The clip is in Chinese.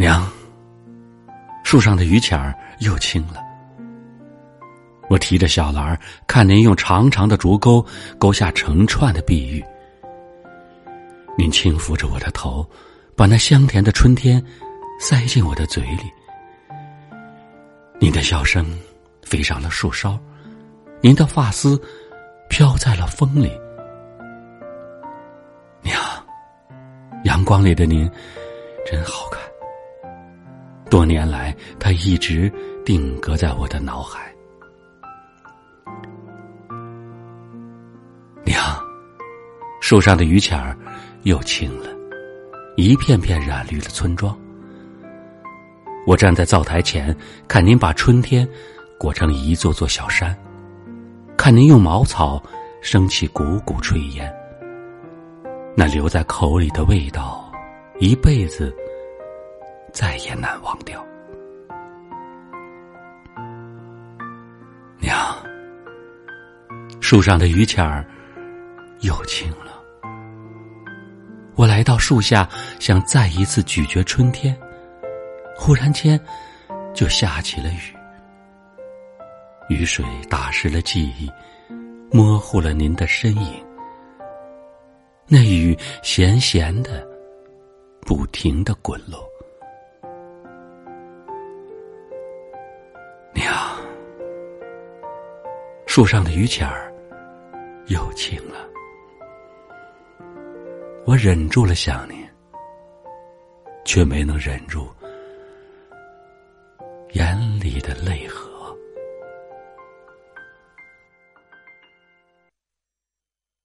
娘，树上的榆钱儿又青了。我提着小篮儿，看您用长长的竹钩勾下成串的碧玉。您轻抚着我的头，把那香甜的春天塞进我的嘴里。您的笑声飞上了树梢，您的发丝飘在了风里。娘，阳光里的您真好看。多年来，它一直定格在我的脑海。娘树上的榆钱儿又青了，一片片染绿了村庄。我站在灶台前，看您把春天裹成一座座小山，看您用茅草升起股股炊烟。那留在口里的味道，一辈子再也难忘掉。娘，树上的榆钱儿又青了。我来到树下，想再一次咀嚼春天，忽然间，就下起了雨。雨水打湿了记忆，模糊了您的身影。那雨咸咸的，不停的滚落。树上的榆钱儿又青了。我忍住了想念，却没能忍住眼里的泪河。